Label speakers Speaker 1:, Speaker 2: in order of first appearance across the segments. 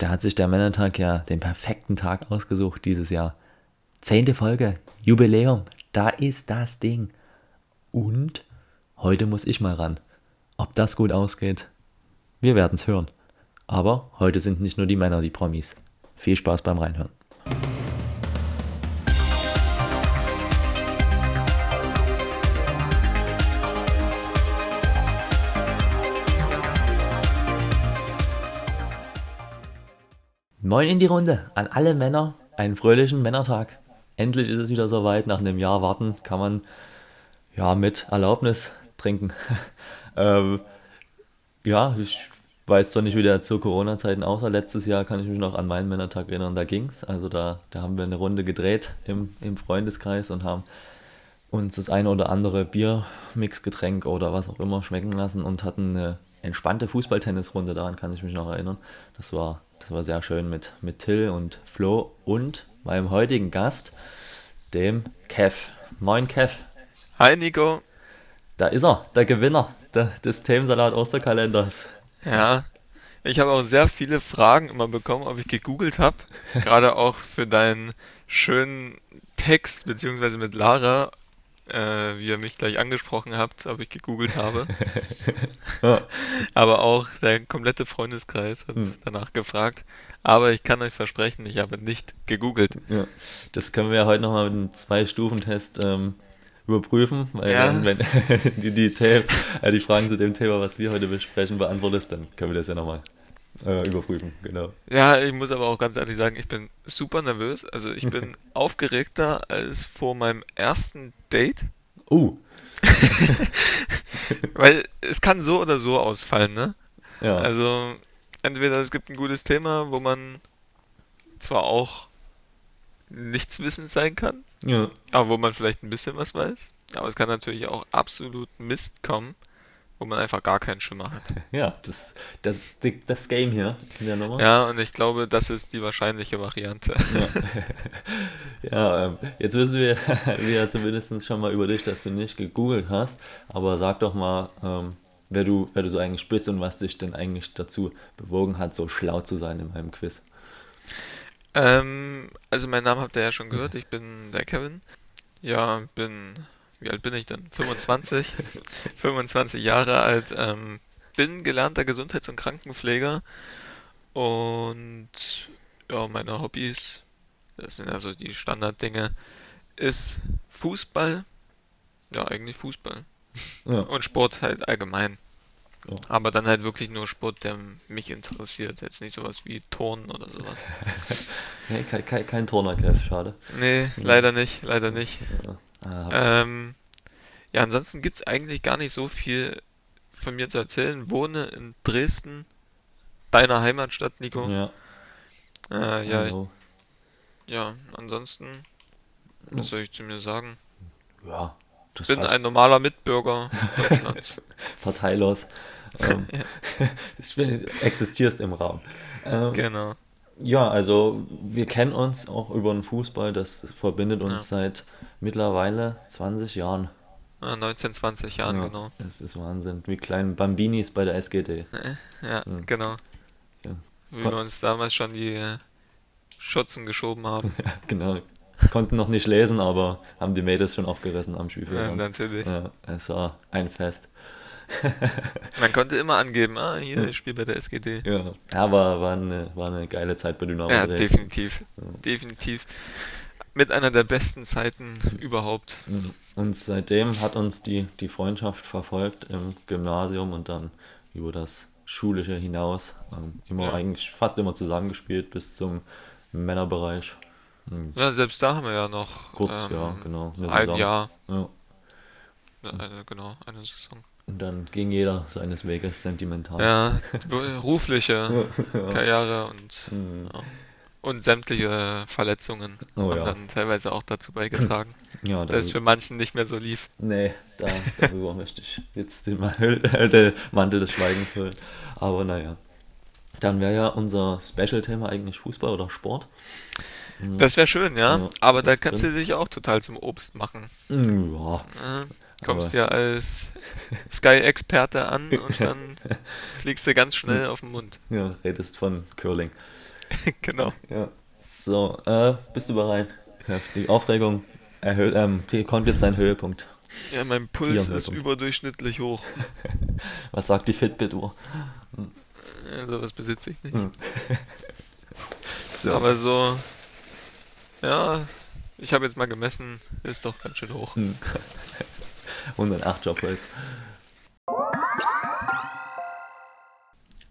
Speaker 1: da hat sich der Männertag ja den perfekten Tag ausgesucht dieses Jahr. Zehnte Folge, Jubiläum, da ist das Ding. Und heute muss ich mal ran. Ob das gut ausgeht, wir werden es hören. Aber heute sind nicht nur die Männer die Promis. Viel Spaß beim Reinhören. Moin in die Runde an alle Männer. Einen fröhlichen Männertag. Endlich ist es wieder soweit. Nach einem Jahr warten kann man ja mit Erlaubnis trinken. ähm, ja, ich weiß zwar nicht, wie der zu Corona-Zeiten aussah. Letztes Jahr kann ich mich noch an meinen Männertag erinnern, da ging es. Also da, da haben wir eine Runde gedreht im, im Freundeskreis und haben uns das eine oder andere Biermixgetränk oder was auch immer schmecken lassen und hatten eine entspannte Fußballtennisrunde, daran kann ich mich noch erinnern. Das war das war sehr schön mit, mit Till und Flo und meinem heutigen Gast, dem Kev. Moin Kev.
Speaker 2: Hi Nico.
Speaker 1: Da ist er, der Gewinner der, des Themensalat Osterkalenders.
Speaker 2: Ja, ich habe auch sehr viele Fragen immer bekommen, ob ich gegoogelt habe. Gerade auch für deinen schönen Text, beziehungsweise mit Lara, äh, wie ihr mich gleich angesprochen habt, ob ich gegoogelt habe. ja. Aber auch der komplette Freundeskreis hat hm. danach gefragt. Aber ich kann euch versprechen, ich habe nicht gegoogelt.
Speaker 1: Ja. Das können wir ja heute nochmal mit einem Zwei-Stufen-Test ähm, überprüfen, weil ja. wenn, wenn die, die, äh, die Fragen zu dem Thema, was wir heute besprechen, beantwortest, dann können wir das ja nochmal äh, überprüfen, genau.
Speaker 2: Ja, ich muss aber auch ganz ehrlich sagen, ich bin super nervös. Also ich bin aufgeregter als vor meinem ersten Date.
Speaker 1: Uh.
Speaker 2: Weil es kann so oder so ausfallen, ne? Ja. Also entweder es gibt ein gutes Thema, wo man zwar auch nichts wissend sein kann, ja. aber wo man vielleicht ein bisschen was weiß. Aber es kann natürlich auch absolut Mist kommen wo man einfach gar keinen Schimmer hat.
Speaker 1: Ja, das, das, das Game hier
Speaker 2: in der Nummer. Ja, und ich glaube, das ist die wahrscheinliche Variante.
Speaker 1: Ja, ja ähm, jetzt wissen wir, wir ja zumindest schon mal über dich, dass du nicht gegoogelt hast, aber sag doch mal, ähm, wer, du, wer du so eigentlich bist und was dich denn eigentlich dazu bewogen hat, so schlau zu sein in meinem Quiz.
Speaker 2: Ähm, also mein Name habt ihr ja schon gehört, ich bin der Kevin. Ja, bin wie alt bin ich denn? 25. 25 Jahre alt. Ähm, bin gelernter Gesundheits- und Krankenpfleger. Und ja, meine Hobbys, das sind also die Standarddinge, ist Fußball. Ja, eigentlich Fußball. Ja. Und Sport halt allgemein. Ja. Aber dann halt wirklich nur Sport, der mich interessiert. Jetzt nicht sowas wie Turnen oder sowas.
Speaker 1: nee, kein, kein, kein Turner, Kev, schade.
Speaker 2: Nee, leider nicht, leider nicht. Ja. Ähm, ja, ansonsten gibt es eigentlich gar nicht so viel von mir zu erzählen. Wohne in Dresden, deiner Heimatstadt, Nico. Ja. Äh, ja, ich, ja, ansonsten, was soll ich zu mir sagen?
Speaker 1: Ja,
Speaker 2: das bin ein normaler Mitbürger Deutschlands.
Speaker 1: Parteilos. ähm, existierst im Raum.
Speaker 2: Ähm, genau.
Speaker 1: Ja, also wir kennen uns auch über den Fußball, das verbindet uns ja. seit mittlerweile 20 Jahren.
Speaker 2: 19, 20 Jahren,
Speaker 1: ja,
Speaker 2: genau.
Speaker 1: Das ist Wahnsinn. Wie kleine Bambinis bei der SGD.
Speaker 2: Ja, mhm. genau. Ja. Wie Kon wir uns damals schon die äh, Schutzen geschoben haben.
Speaker 1: Ja, genau. Konnten noch nicht lesen, aber haben die Mädels schon aufgerissen am Spielfeld.
Speaker 2: Ja, natürlich.
Speaker 1: Ja, es war ein Fest.
Speaker 2: Man konnte immer angeben, ah, hier, ich spiele bei der SGD.
Speaker 1: Ja, ja war, eine, war eine geile Zeit bei Dynamo
Speaker 2: Ja, definitiv. Definitiv mit einer der besten Zeiten überhaupt.
Speaker 1: Und seitdem hat uns die, die Freundschaft verfolgt im Gymnasium und dann über das Schulische hinaus. Ähm, immer ja. eigentlich fast immer zusammengespielt bis zum Männerbereich.
Speaker 2: Und ja, selbst da haben wir ja noch
Speaker 1: kurz, ähm, ja, genau,
Speaker 2: eine ein Saison. Jahr. Ja. Eine, genau, eine Saison.
Speaker 1: Und dann ging jeder seines Weges sentimental.
Speaker 2: Ja, berufliche Karriere und mhm. ja. Und sämtliche Verletzungen oh, haben ja. dann teilweise auch dazu beigetragen, ja, dass es für manchen nicht mehr so lief.
Speaker 1: Nee, da, darüber möchte ich jetzt den Mantel, äh, den Mantel des Schweigens holen. Aber naja. Dann wäre ja unser Special-Thema eigentlich Fußball oder Sport.
Speaker 2: Das wäre schön, ja. ja Aber da kannst drin. du dich auch total zum Obst machen.
Speaker 1: Ja.
Speaker 2: Kommst
Speaker 1: Aber-
Speaker 2: ja als Sky-Experte an und dann fliegst du ganz schnell auf den Mund.
Speaker 1: Ja, redest von Curling.
Speaker 2: Genau.
Speaker 1: Ja. So, äh, bist du bereit? Die Aufregung erhöht, ähm, kommt jetzt seinen Höhepunkt.
Speaker 2: Ja, mein Puls ist überdurchschnittlich hoch.
Speaker 1: Was sagt die Fitbit-Uhr?
Speaker 2: Also was besitze ich nicht.
Speaker 1: Hm. So,
Speaker 2: Aber so, ja, ich habe jetzt mal gemessen, ist doch ganz schön hoch.
Speaker 1: hm. 108 Jobplays.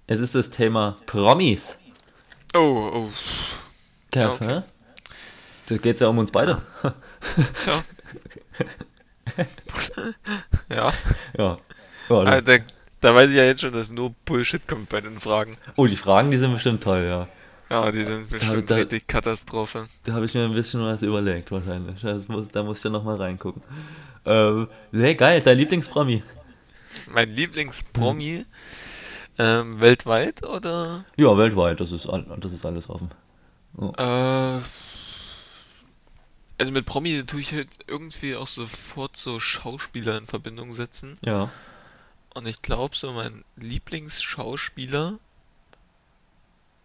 Speaker 1: Es ist das Thema Promis.
Speaker 2: Oh, oh, Ja, okay.
Speaker 1: hä? Da geht's ja um uns beide.
Speaker 2: tja. ja,
Speaker 1: Ja. ja
Speaker 2: ah,
Speaker 1: da,
Speaker 2: da, da weiß ich ja jetzt schon, dass nur Bullshit kommt bei den Fragen.
Speaker 1: oh, die Fragen, die sind bestimmt toll, ja.
Speaker 2: Ja, die sind bestimmt
Speaker 1: da-
Speaker 2: richtig Katastrophe.
Speaker 1: Da habe ich mir ein bisschen was überlegt, wahrscheinlich. Muss, da muss ich ja nochmal reingucken. Ähm, nee, geil, dein Lieblingspromi.
Speaker 2: Mein Lieblingspromi ähm, weltweit oder?
Speaker 1: Ja, weltweit, das ist, all- das ist alles offen.
Speaker 2: Äh, also mit Promi tue ich halt irgendwie auch sofort so Schauspieler in Verbindung setzen.
Speaker 1: Ja.
Speaker 2: Und ich glaube, so mein Lieblingsschauspieler.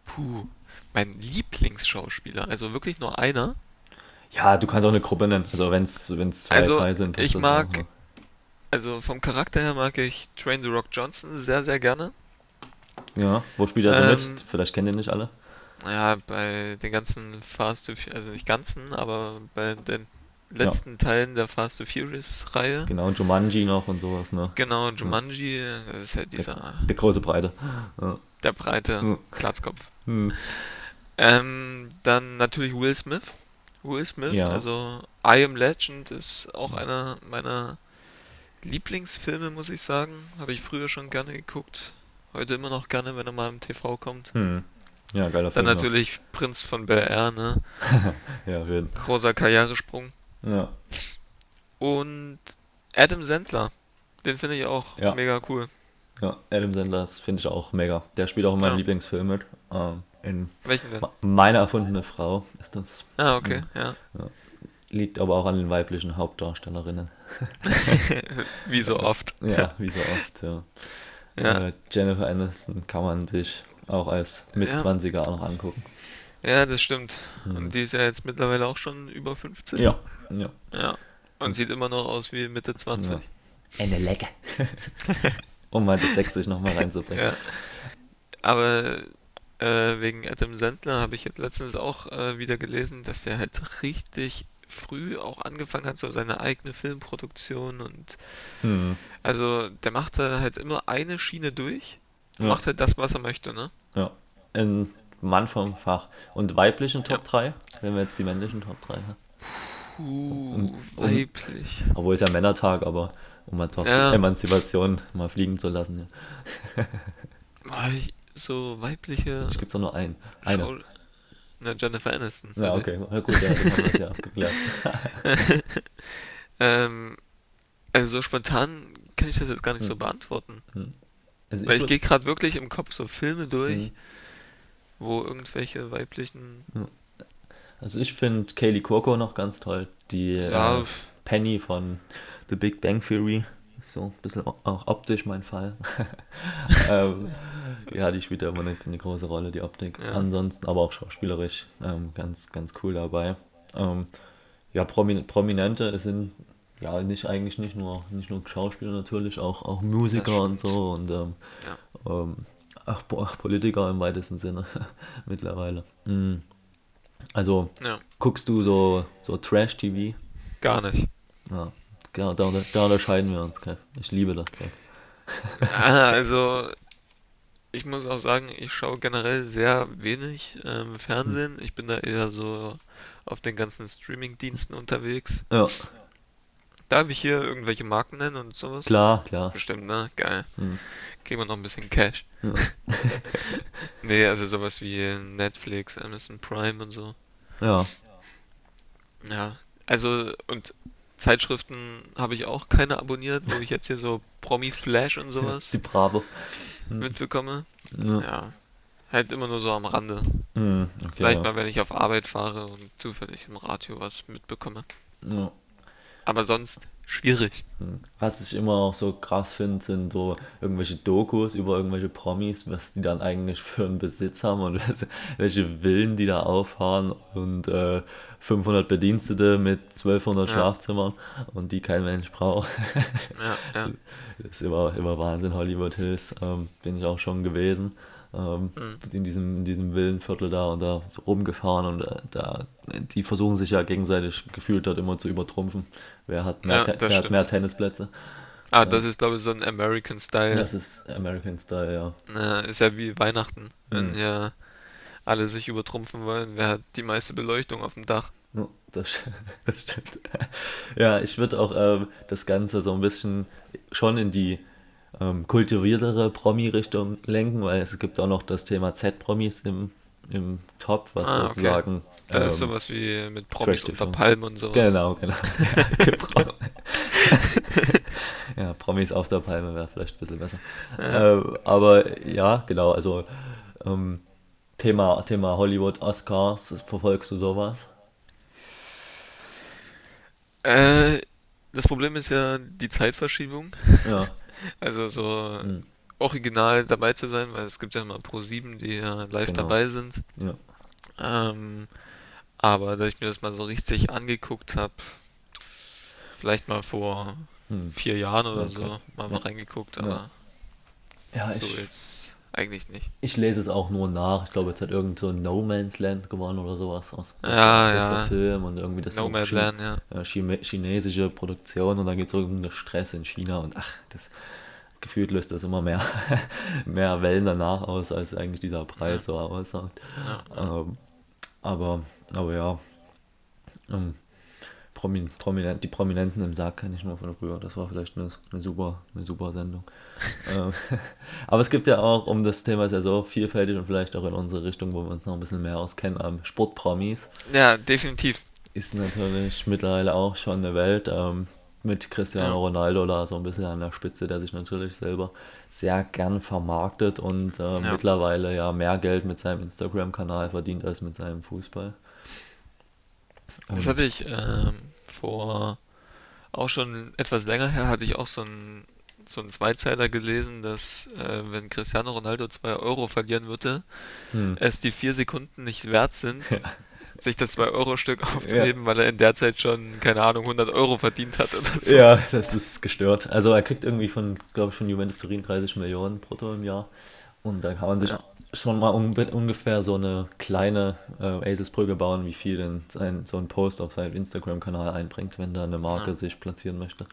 Speaker 2: Puh. Mein Lieblingsschauspieler, also wirklich nur einer.
Speaker 1: Ja, du kannst auch eine Gruppe nennen. Also wenn es wenn es zwei,
Speaker 2: Also,
Speaker 1: drei sind.
Speaker 2: ich mag- Also vom Charakter her mag ich Train the Rock Johnson sehr, sehr gerne.
Speaker 1: Ja, wo spielt er so
Speaker 2: Ähm,
Speaker 1: mit? Vielleicht kennen den nicht alle.
Speaker 2: Ja, bei den ganzen Fast to Fu- also nicht ganzen, aber bei den letzten Teilen der Fast to Furious Reihe.
Speaker 1: Genau, Jumanji noch und sowas, ne?
Speaker 2: Genau, Jumanji, das ist halt dieser,
Speaker 1: Der große Breite. Ja.
Speaker 2: der breite
Speaker 1: Ja.
Speaker 2: Glatzkopf.
Speaker 1: Hm.
Speaker 2: Ähm, dann natürlich Will Smith. Will Smith,
Speaker 1: Ja.
Speaker 2: also I Am Legend ist auch einer meiner Lieblingsfilme, muss ich sagen. Habe ich früher schon gerne geguckt. Heute immer noch gerne, wenn er mal im TV kommt.
Speaker 1: Hm. Ja, geiler
Speaker 2: Dann
Speaker 1: Film. ja.
Speaker 2: natürlich Prinz von Air, ne?
Speaker 1: Ja, jeden
Speaker 2: Großer Karrieresprung.
Speaker 1: Ja.
Speaker 2: Und Adam Sandler. Den finde ich auch
Speaker 1: Ja.
Speaker 2: mega cool.
Speaker 1: ja, Adam Sandler das finde ich auch mega. Der spielt auch in meinem
Speaker 2: Ja.
Speaker 1: Lieblingsfilm mit. Ähm, in
Speaker 2: Welchen denn?
Speaker 1: Meine erfundene Frau ist das.
Speaker 2: Ah, okay, ja.
Speaker 1: Liegt aber auch an den weiblichen Hauptdarstellerinnen.
Speaker 2: Wie so oft.
Speaker 1: Ja, wie so oft, ja.
Speaker 2: Ja.
Speaker 1: Äh, Jennifer Aniston kann man sich auch als Mitzwanziger auch noch angucken.
Speaker 2: Ja, das stimmt.
Speaker 1: Mhm.
Speaker 2: Und die ist ja jetzt mittlerweile auch schon über 15.
Speaker 1: Ja, ja.
Speaker 2: Ja. Und sieht immer noch aus wie Mitte 20.
Speaker 1: ja. Eine Lecke. um mal das Sächsisch nochmal reinzubringen.
Speaker 2: Ja. Aber äh, wegen Adam Sandler habe ich jetzt letztens auch äh, wieder gelesen, dass er halt richtig früh auch angefangen hat, so seine eigene Filmproduktion und
Speaker 1: Hm.
Speaker 2: also der macht da halt immer eine Schiene durch und
Speaker 1: Ja.
Speaker 2: macht halt das, was er möchte, ne?
Speaker 1: ja. Ein Mann vom Fach. Und weiblichen Top
Speaker 2: Ja.
Speaker 1: 3? Wenn wir jetzt die männlichen Top 3 haben.
Speaker 2: Puh,
Speaker 1: Und- und-
Speaker 2: weiblich.
Speaker 1: Obwohl es ja Männertag, aber um mal doch
Speaker 2: Ja.
Speaker 1: Emanzipation mal fliegen zu lassen. Ja.
Speaker 2: So weibliche
Speaker 1: Ich gibt's doch nur einen. Eine.
Speaker 2: Na, Jennifer Aniston.
Speaker 1: Ja, okay. Na gut, ja, dann haben wir das ja abgeklärt.
Speaker 2: Ähm, also so spontan kann ich das jetzt gar nicht so
Speaker 1: Hm.
Speaker 2: beantworten.
Speaker 1: Also
Speaker 2: Weil ich
Speaker 1: würd-
Speaker 2: gehe gerade wirklich im Kopf so Filme durch,
Speaker 1: Mhm.
Speaker 2: wo irgendwelche weiblichen.
Speaker 1: Also ich finde Kaylee Cuoco noch ganz toll. Die
Speaker 2: Ja,
Speaker 1: äh, Penny von The Big Bang Theory. So ein bisschen auch optisch mein Fall. ähm, ja, die spielt ja immer eine, eine große Rolle, die Optik.
Speaker 2: Ja.
Speaker 1: Ansonsten aber auch schauspielerisch ähm, ganz, ganz cool dabei. Ähm, ja, Promin Prominente sind ja nicht eigentlich nicht nur nicht nur Schauspieler natürlich, auch, auch Musiker und so und ähm, ähm, auch, Po- auch Politiker im weitesten Sinne mittlerweile. Mm. Also
Speaker 2: ja,
Speaker 1: guckst du so, so Trash-TV?
Speaker 2: gar nicht.
Speaker 1: Ja, da, da, da unterscheiden wir uns, Kev. Ich liebe das Zeug.
Speaker 2: Also, ich muss auch sagen, ich schaue generell sehr wenig ähm, Fernsehen. Ich bin da eher so auf den ganzen Streaming-Diensten unterwegs.
Speaker 1: Ja,
Speaker 2: Darf ich hier irgendwelche Marken nennen und sowas?
Speaker 1: klar, klar.
Speaker 2: Bestimmt, ne? Geil.
Speaker 1: Hm.
Speaker 2: Kriegen wir noch ein bisschen Cash.
Speaker 1: Ja.
Speaker 2: Nee, also sowas wie Netflix, Amazon Prime und so.
Speaker 1: ja,
Speaker 2: Ja, also und Zeitschriften habe ich auch keine abonniert, wo ich jetzt hier so Promi Flash und sowas
Speaker 1: die Bravo.
Speaker 2: mitbekomme.
Speaker 1: Ja.
Speaker 2: Ja, halt immer nur so am Rande.
Speaker 1: Hm, okay,
Speaker 2: Vielleicht
Speaker 1: ja.
Speaker 2: mal, wenn ich auf Arbeit fahre und zufällig im Radio was mitbekomme.
Speaker 1: Ja.
Speaker 2: Aber sonst schwierig.
Speaker 1: Hm. Was ich immer auch so krass finde, sind so irgendwelche Dokus über irgendwelche Promis, was die dann eigentlich für einen Besitz haben und welche Villen die da auffahren und äh, 500 Bedienstete mit 1200 ja. Schlafzimmern und die kein Mensch braucht. Ja, ja. Das ist immer, immer Wahnsinn, Hollywood Hills, ähm, bin ich auch schon gewesen ähm, mhm. in, diesem, in diesem Villenviertel da und da rumgefahren und äh, da, die versuchen sich ja gegenseitig gefühlt dort immer zu übertrumpfen. Wer hat mehr, ja, wer hat mehr Tennisplätze?
Speaker 2: Ah, das ist glaube ich so ein American Style.
Speaker 1: Das ist American Style, ja.
Speaker 2: ja ist ja wie Weihnachten, wenn mhm. ja alle sich übertrumpfen wollen. Wer hat die meiste Beleuchtung auf dem Dach?
Speaker 1: Das, das stimmt. Ja, ich würde auch ähm, das Ganze so ein bisschen schon in die ähm, kultiviertere Promi-Richtung lenken, weil es gibt auch noch das Thema Z-Promis im, im Top, was ah, sozusagen. Okay.
Speaker 2: Ähm, ist sowas wie mit Promis unter Palmen und sowas.
Speaker 1: Genau, genau. ja, Promis auf der Palme wäre vielleicht ein bisschen besser. Ja. Äh, aber ja, genau, also ähm, Thema, Thema Hollywood, Oscars, verfolgst du sowas?
Speaker 2: Äh, das Problem ist ja die Zeitverschiebung.
Speaker 1: Ja.
Speaker 2: Also so mhm. original dabei zu sein, weil es gibt ja immer Pro 7, die ja live genau. dabei sind.
Speaker 1: Ja.
Speaker 2: Ähm, aber da ich mir das mal so richtig angeguckt habe, vielleicht mal vor hm. vier Jahren oder okay. so, mal, mal reingeguckt, aber
Speaker 1: ja,
Speaker 2: so
Speaker 1: ich,
Speaker 2: jetzt eigentlich nicht.
Speaker 1: Ich lese es auch nur nach. Ich glaube, jetzt hat irgend so No Man's Land gewonnen oder sowas aus
Speaker 2: ja,
Speaker 1: bester,
Speaker 2: ja.
Speaker 1: Film und irgendwie das
Speaker 2: No Man's Land, ja.
Speaker 1: chinesische Produktion und dann gibt es irgendeinen Stress in China und ach, das gefühlt löst das immer mehr, mehr Wellen danach aus, als eigentlich dieser Preis ja. so aussagt. Ja. Ähm, aber, aber ja, ähm, Prominent, die Prominenten im Sarg kenne ich nur von früher. Das war vielleicht eine, eine super, eine super Sendung. ähm, aber es gibt ja auch, um das Thema ist ja so vielfältig und vielleicht auch in unsere Richtung, wo wir uns noch ein bisschen mehr auskennen, ähm, Sportpromis.
Speaker 2: Ja, definitiv.
Speaker 1: Ist natürlich mittlerweile auch schon eine Welt. Ähm, mit Cristiano ja. Ronaldo da so ein bisschen an der Spitze, der sich natürlich selber sehr gern vermarktet und äh, ja. mittlerweile ja mehr Geld mit seinem Instagram-Kanal verdient als mit seinem Fußball.
Speaker 2: Und das hatte ich ähm, vor auch schon etwas länger her, hatte ich auch so ein so ein Zweizeiler gelesen, dass äh, wenn Cristiano Ronaldo 2 Euro verlieren würde, hm. es die vier Sekunden nicht wert sind, ja sich das 2-Euro-Stück aufzuheben, ja. weil er in der Zeit schon, keine Ahnung, 100 Euro verdient hat oder so.
Speaker 1: Ja, das ist gestört. Also er kriegt irgendwie von, glaube ich, von Juventus Turin 30 Millionen brutto im Jahr. Und da kann man sich ja. Schon mal un ungefähr so eine kleine äh, Aces-Brücke bauen, wie viel denn sein, so ein Post auf seinem Instagram-Kanal einbringt, wenn da eine Marke ja. sich platzieren möchte.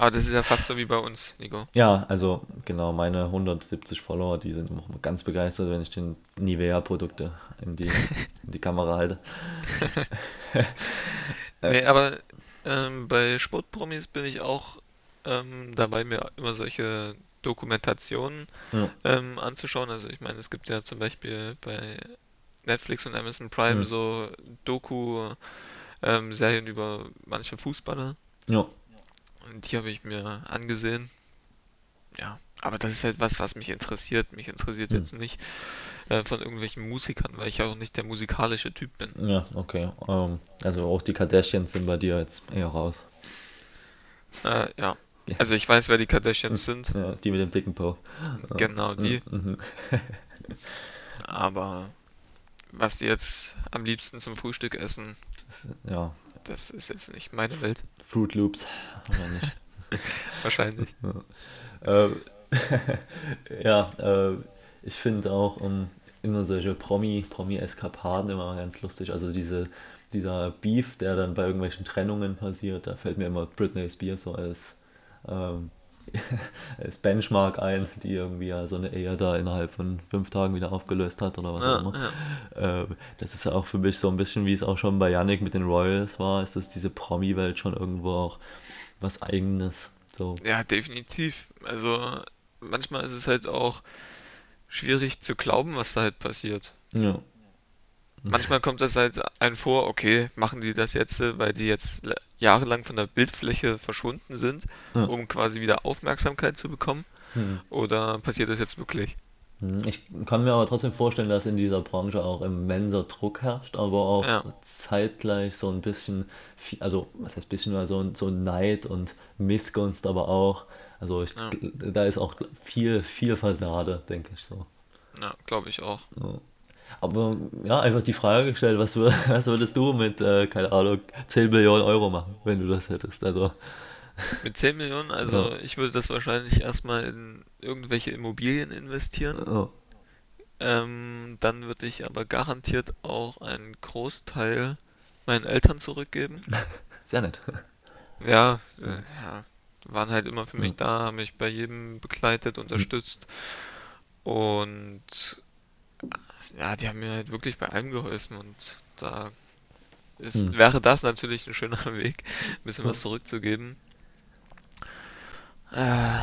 Speaker 2: Aber das ist ja fast so wie bei uns, Nico.
Speaker 1: Ja, also genau, meine 170 Follower, die sind immer ganz begeistert, wenn ich den Nivea-Produkte in die, in die Kamera halte.
Speaker 2: nee, aber ähm, bei Sportpromis bin ich auch ähm, dabei, mir immer solche Dokumentationen ja. ähm, anzuschauen. Also ich meine, es gibt ja zum Beispiel bei Netflix und Amazon Prime ja. so Doku-Serien ähm, über manche Fußballer.
Speaker 1: Ja.
Speaker 2: Und die habe ich mir angesehen. Ja, aber das ist halt was, was mich interessiert. Mich interessiert hm. jetzt nicht äh, von irgendwelchen Musikern, weil ich auch nicht der musikalische Typ bin.
Speaker 1: Ja, okay. Ähm, also auch die Kardashians sind bei dir jetzt eher raus.
Speaker 2: Äh, ja. Also ich weiß, wer die Kardashians sind.
Speaker 1: Ja, die mit dem dicken Po.
Speaker 2: Genau, die. Mhm. Aber was die jetzt am liebsten zum Frühstück essen,
Speaker 1: das, ja,
Speaker 2: das ist jetzt nicht meine Welt.
Speaker 1: Fruit Loops?
Speaker 2: Wahrscheinlich.
Speaker 1: Ja, äh, ja äh, ich finde auch um, immer solche Promi, Promi-Eskapaden immer ganz lustig. Also diese, dieser Beef, der dann bei irgendwelchen Trennungen passiert, da fällt mir immer Britney Spears so als ähm, als Benchmark ein, die irgendwie ja so eine Ehe da innerhalb von fünf Tagen wieder aufgelöst hat oder was ja, auch immer. Ja. Äh, das ist ja auch für mich so ein bisschen, wie es auch schon bei Yannick mit den Royals war, ist dass diese Promi-Welt schon irgendwo auch was Eigenes. So.
Speaker 2: Ja, definitiv. Also manchmal ist es halt auch schwierig zu glauben, was da halt passiert.
Speaker 1: Ja.
Speaker 2: Manchmal kommt das halt ein vor, okay, machen die das jetzt, weil die jetzt jahrelang von der Bildfläche verschwunden sind, ja. um quasi wieder Aufmerksamkeit zu bekommen? Hm. Oder passiert das jetzt wirklich?
Speaker 1: Hm, Ich kann mir aber trotzdem vorstellen, dass in dieser Branche auch immenser Druck herrscht, aber auch
Speaker 2: Ja,
Speaker 1: zeitgleich so ein bisschen, viel- also was heißt bisschen, also so Neid und Missgunst aber auch. Also ich,
Speaker 2: ja,
Speaker 1: da ist auch viel, viel Fassade, denke ich so.
Speaker 2: ja, glaube ich auch.
Speaker 1: Ja. Aber ja, einfach die Frage gestellt, was, wür- was würdest du mit, äh, keine Ahnung, 10 Millionen Euro machen, wenn du das hättest? Also,
Speaker 2: Mit 10 Millionen,
Speaker 1: ja,
Speaker 2: also ich würde das wahrscheinlich erstmal in irgendwelche Immobilien investieren.
Speaker 1: ja.
Speaker 2: Ähm, dann würde ich aber garantiert auch einen Großteil meinen Eltern zurückgeben.
Speaker 1: Sehr nett.
Speaker 2: Ja, äh,
Speaker 1: Ja.
Speaker 2: ja, waren halt immer für
Speaker 1: Ja.
Speaker 2: mich da, haben mich bei jedem begleitet, unterstützt und ja, die haben mir halt wirklich bei allem geholfen und da ist,
Speaker 1: Hm.
Speaker 2: wäre das natürlich ein schöner Weg, ein bisschen was zurückzugeben. Äh,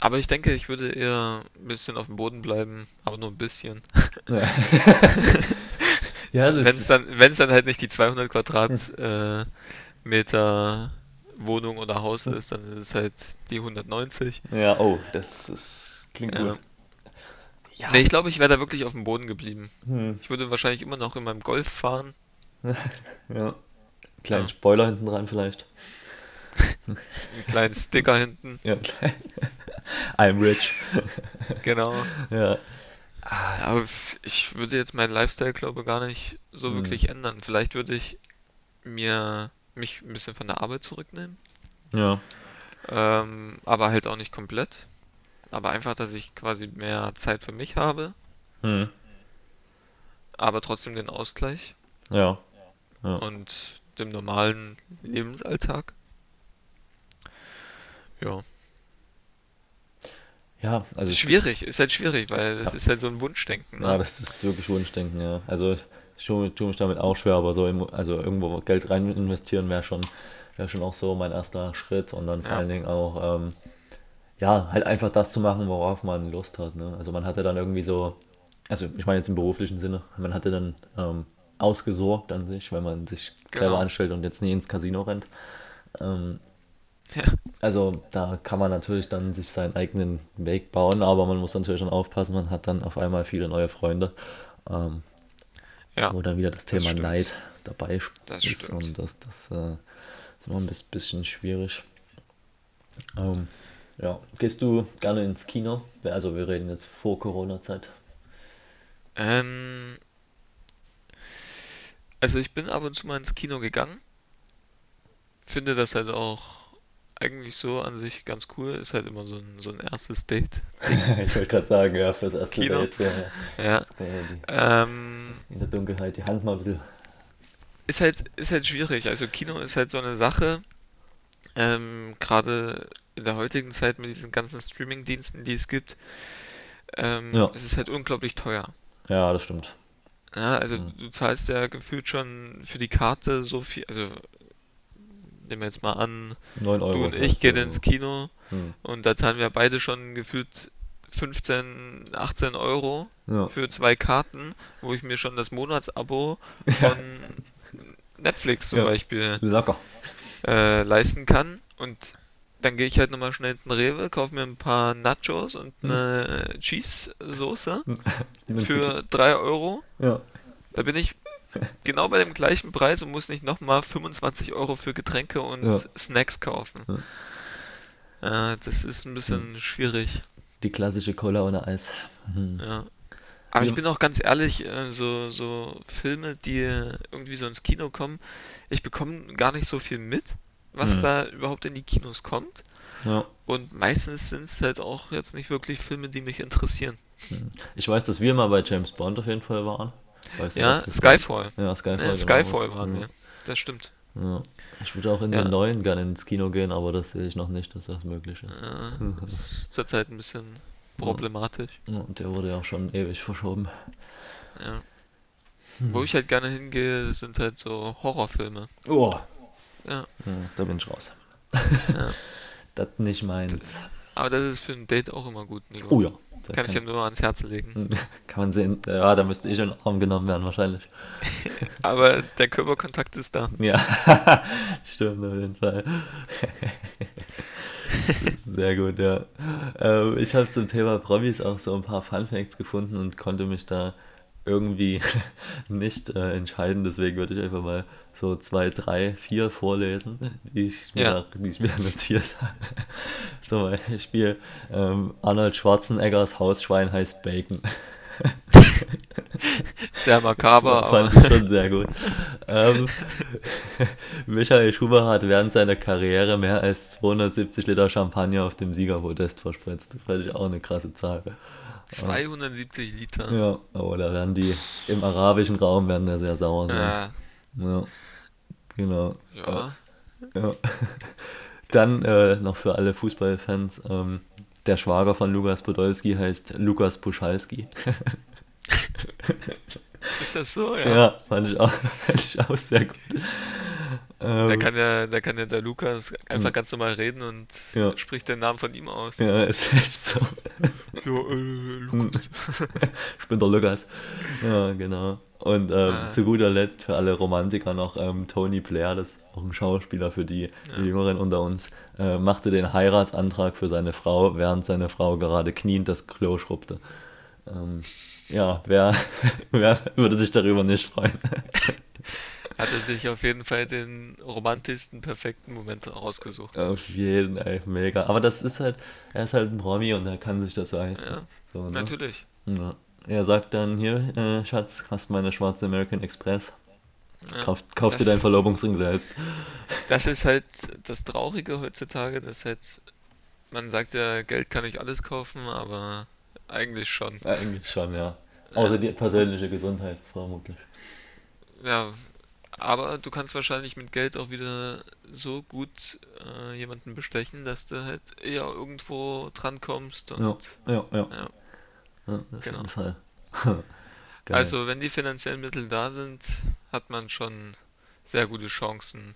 Speaker 2: aber ich denke, ich würde eher ein bisschen auf dem Boden bleiben, aber nur ein bisschen.
Speaker 1: Ja, ja,
Speaker 2: Wenn es dann, wenn es dann halt nicht die 200 Quadratmeter äh, Meter Wohnung oder Haus ist, dann ist es halt die 190.
Speaker 1: Ja, oh, das ist, klingt
Speaker 2: Ja.
Speaker 1: gut. Ja,
Speaker 2: Nee, ich glaube, ich wäre da wirklich auf dem Boden geblieben.
Speaker 1: hm,
Speaker 2: Ich würde wahrscheinlich immer noch in meinem Golf fahren.
Speaker 1: ja. Kleinen
Speaker 2: Ja,
Speaker 1: Spoiler hinten dran vielleicht.
Speaker 2: einen kleinen Sticker hinten.
Speaker 1: Ja. I'm rich.
Speaker 2: Genau.
Speaker 1: Ja.
Speaker 2: Aber f- ich würde jetzt meinen Lifestyle, glaube ich, gar nicht so
Speaker 1: Hm,
Speaker 2: wirklich ändern. Vielleicht würde ich mir mich ein bisschen von der Arbeit zurücknehmen.
Speaker 1: ja.
Speaker 2: Ähm, aber halt auch nicht komplett. Aber einfach, dass ich quasi mehr Zeit für mich habe,
Speaker 1: Hm,
Speaker 2: aber trotzdem den Ausgleich
Speaker 1: ja. Ja.
Speaker 2: und dem normalen Lebensalltag. Ja.
Speaker 1: Ja, also ich,
Speaker 2: Schwierig, ist halt schwierig, weil
Speaker 1: ja.
Speaker 2: es ist halt so ein Wunschdenken,
Speaker 1: Ja,
Speaker 2: ne?
Speaker 1: das ist wirklich Wunschdenken, ja. Also ich tue, tue mich damit auch schwer, aber so im, also irgendwo Geld rein investieren wäre schon, wäre schon auch so mein erster Schritt und dann vor
Speaker 2: Ja,
Speaker 1: allen Dingen auch, ähm, ja, halt einfach das zu machen, worauf man Lust hat, ne? Also man hatte dann irgendwie so, also ich meine jetzt im beruflichen Sinne, man hatte dann ähm, ausgesorgt an sich, wenn man sich clever
Speaker 2: genau.
Speaker 1: anstellt und jetzt nie ins Casino rennt. Ähm,
Speaker 2: Ja,
Speaker 1: also da kann man natürlich dann sich seinen eigenen Weg bauen, aber man muss natürlich schon aufpassen, man hat dann auf einmal viele neue Freunde. Ähm,
Speaker 2: ja,
Speaker 1: wo dann wieder das
Speaker 2: das
Speaker 1: Thema Neid
Speaker 2: stimmt.
Speaker 1: dabei sch-
Speaker 2: Das
Speaker 1: ist
Speaker 2: stimmt.
Speaker 1: und das, das äh, ist immer ein bis- bisschen schwierig. Ähm, ja, gehst du gerne ins Kino? Also wir reden jetzt vor Corona-Zeit.
Speaker 2: Ähm, also ich bin ab und zu mal ins Kino gegangen. Finde das halt auch eigentlich so an sich ganz cool. Ist halt immer so ein, so ein erstes Date-Ding.
Speaker 1: Ich wollte gerade sagen, ja, fürs erste
Speaker 2: Kino.
Speaker 1: Date, ja, ja.
Speaker 2: Ja. Ähm,
Speaker 1: in der Dunkelheit die Hand mal ein bisschen.
Speaker 2: ist halt, ist halt schwierig. Also Kino ist halt so eine Sache. Ähm, gerade in der heutigen Zeit mit diesen ganzen Streaming-Diensten, die es gibt, ähm,
Speaker 1: Ja,
Speaker 2: es ist halt unglaublich teuer.
Speaker 1: ja, das stimmt.
Speaker 2: Ja, also
Speaker 1: Hm.
Speaker 2: du zahlst ja gefühlt schon für die Karte so viel, also nehmen wir jetzt mal an,
Speaker 1: 9
Speaker 2: du
Speaker 1: Euro
Speaker 2: und ich gehen ins Kino
Speaker 1: Hm.
Speaker 2: und da zahlen wir beide schon gefühlt 15, 18 Euro
Speaker 1: Ja.
Speaker 2: für zwei Karten, wo ich mir schon das Monatsabo von Netflix zum
Speaker 1: ja,
Speaker 2: Beispiel äh, leisten kann und dann gehe ich halt nochmal schnell in den Rewe, kaufe mir ein paar Nachos und
Speaker 1: Hm.
Speaker 2: eine Cheese-Soße für 3 Euro.
Speaker 1: Ja.
Speaker 2: Da bin ich genau bei dem gleichen Preis und muss nicht nochmal 25 Euro für Getränke und
Speaker 1: Ja.
Speaker 2: Snacks kaufen.
Speaker 1: Ja.
Speaker 2: Äh, das ist ein
Speaker 1: Hm.
Speaker 2: bisschen schwierig.
Speaker 1: Die klassische Cola ohne Eis. Hm.
Speaker 2: Ja. Aber ich bin auch ganz ehrlich, äh, so, so Filme, die irgendwie so ins Kino kommen, ich bekomme gar nicht so viel mit, was
Speaker 1: Hm.
Speaker 2: da überhaupt in die Kinos kommt.
Speaker 1: Ja.
Speaker 2: Und meistens sind es halt auch jetzt nicht wirklich Filme, die mich interessieren.
Speaker 1: Hm. Ich weiß, dass wir mal bei James Bond auf jeden Fall waren. Weiß nicht, ob
Speaker 2: Ja,
Speaker 1: das
Speaker 2: Skyfall.
Speaker 1: Ja, Skyfall,
Speaker 2: Ne,
Speaker 1: genau.
Speaker 2: Skyfall waren
Speaker 1: Ja.
Speaker 2: wir. Das stimmt.
Speaker 1: Ja. Ich würde auch in den
Speaker 2: Ja.
Speaker 1: neuen gerne ins Kino gehen, aber das sehe ich noch nicht, dass das möglich ist.
Speaker 2: Äh,
Speaker 1: Mhm.
Speaker 2: das ist zurzeit ein bisschen
Speaker 1: Ja.
Speaker 2: problematisch.
Speaker 1: Ja, Und der wurde ja auch schon ewig verschoben.
Speaker 2: Ja. Wo
Speaker 1: Hm.
Speaker 2: ich halt gerne hingehe, sind halt so Horrorfilme.
Speaker 1: Oh.
Speaker 2: Ja,
Speaker 1: Ja, da bin ich raus.
Speaker 2: ja.
Speaker 1: Das nicht meins.
Speaker 2: Aber das ist für ein Date auch immer gut, Nico.
Speaker 1: Oh ja. Da
Speaker 2: Kann ich
Speaker 1: kann,
Speaker 2: nur ans Herz legen.
Speaker 1: kann man sehen. Ja, da müsste ich in den Arm genommen werden, wahrscheinlich.
Speaker 2: Aber der Körperkontakt ist da.
Speaker 1: Ja, stimmt auf jeden Fall. Sehr gut, ja. Ähm, ich habe zum Thema Promis auch so ein paar Fun Facts gefunden und konnte mich da irgendwie nicht äh, entscheiden. Deswegen würde ich einfach mal so zwei, drei, vier vorlesen, die ich mir,
Speaker 2: Ja.
Speaker 1: die ich mir notiert habe. Zum Beispiel ähm, Arnold Schwarzeneggers Hausschwein heißt Bacon.
Speaker 2: Sehr makaber,
Speaker 1: Fand
Speaker 2: aber
Speaker 1: ich schon sehr gut. Ähm, Michael Schumacher hat während seiner Karriere mehr als 270 Liter Champagner auf dem Siegerpodest verspritzt. Das fand ich auch eine krasse Zahl.
Speaker 2: 270 Liter.
Speaker 1: Ja, aber da werden die im arabischen Raum werden da sehr sauer sein.
Speaker 2: Ja,
Speaker 1: Ja, genau.
Speaker 2: ja.
Speaker 1: Ja. Dann äh, noch für alle Fußballfans, ähm, der Schwager von Lukas Podolski heißt Lukas Puschalski.
Speaker 2: Ist das so? Ja.
Speaker 1: Ja, fand ich auch, fand ich auch sehr gut.
Speaker 2: Da
Speaker 1: Ähm,
Speaker 2: kann ja, da kann ja der Lukas einfach ganz normal reden und
Speaker 1: Ja.
Speaker 2: spricht den Namen von ihm aus.
Speaker 1: ja, ist echt so.
Speaker 2: Ja, äh, Lukas.
Speaker 1: Ich bin der Lukas. Ja, genau. Und ähm,
Speaker 2: Ah.
Speaker 1: zu guter Letzt für alle Romantiker noch ähm, Tony Blair, das ist auch ein Schauspieler für die, die Jüngeren unter uns, äh, machte den Heiratsantrag für seine Frau, während seine Frau gerade kniend das Klo schrubbte. Ähm, ja, wer, wer würde sich darüber nicht freuen?
Speaker 2: Hat er sich auf jeden Fall den romantischsten, perfekten Moment rausgesucht.
Speaker 1: Auf jeden, ey, mega. Aber das ist halt, er ist halt ein Promi und er kann sich das leisten.
Speaker 2: Ja,
Speaker 1: so, ne?
Speaker 2: Natürlich.
Speaker 1: Ja. Er sagt dann, hier, äh, Schatz, hast meine schwarze American Express.
Speaker 2: Ja.
Speaker 1: Kauf, kauf dir
Speaker 2: Das-
Speaker 1: deinen Verlobungsring selbst.
Speaker 2: Das ist halt das Traurige heutzutage, dass halt, man sagt ja, Geld kann nicht alles kaufen, aber eigentlich schon.
Speaker 1: Eigentlich schon, ja. Außer die persönliche Gesundheit, vermutlich.
Speaker 2: Ja, aber du kannst wahrscheinlich mit Geld auch wieder so gut äh, jemanden bestechen, dass du halt eher irgendwo drankommst und
Speaker 1: Ja, ja, ja.
Speaker 2: ja.
Speaker 1: ja auf
Speaker 2: Genau.
Speaker 1: jeden Fall.
Speaker 2: Also, wenn die finanziellen Mittel da sind, hat man schon sehr gute Chancen,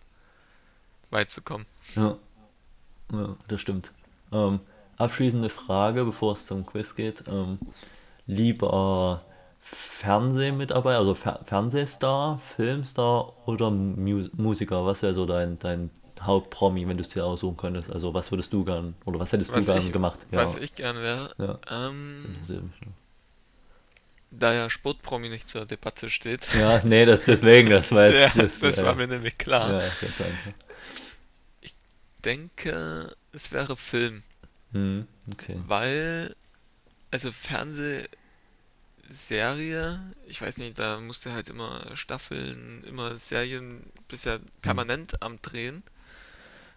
Speaker 2: weit zu kommen.
Speaker 1: Ja, ja das stimmt. Ähm, abschließende Frage, bevor es zum Quiz geht. Ähm, lieber Fernsehmitarbeiter, also Fer Fernsehstar, Filmstar oder Mu Musiker? Was wäre so dein, dein Hauptpromi, wenn du es dir aussuchen könntest? Also was würdest du gern, oder was hättest du
Speaker 2: Was
Speaker 1: gern
Speaker 2: ich,
Speaker 1: gemacht?
Speaker 2: was ich gern wäre,
Speaker 1: Ja.
Speaker 2: ähm,
Speaker 1: ja.
Speaker 2: da ja Sportpromi nicht zur Debatte steht.
Speaker 1: Ja, nee, das, deswegen, das war
Speaker 2: Ja,
Speaker 1: jetzt, das,
Speaker 2: das
Speaker 1: ja,
Speaker 2: war mir nämlich klar.
Speaker 1: Ja, einfach.
Speaker 2: denke, es wäre Film,
Speaker 1: Hm, okay.
Speaker 2: weil, also Fernsehserie, ich weiß nicht, da musste halt immer Staffeln, immer Serien, bist ja permanent am Drehen,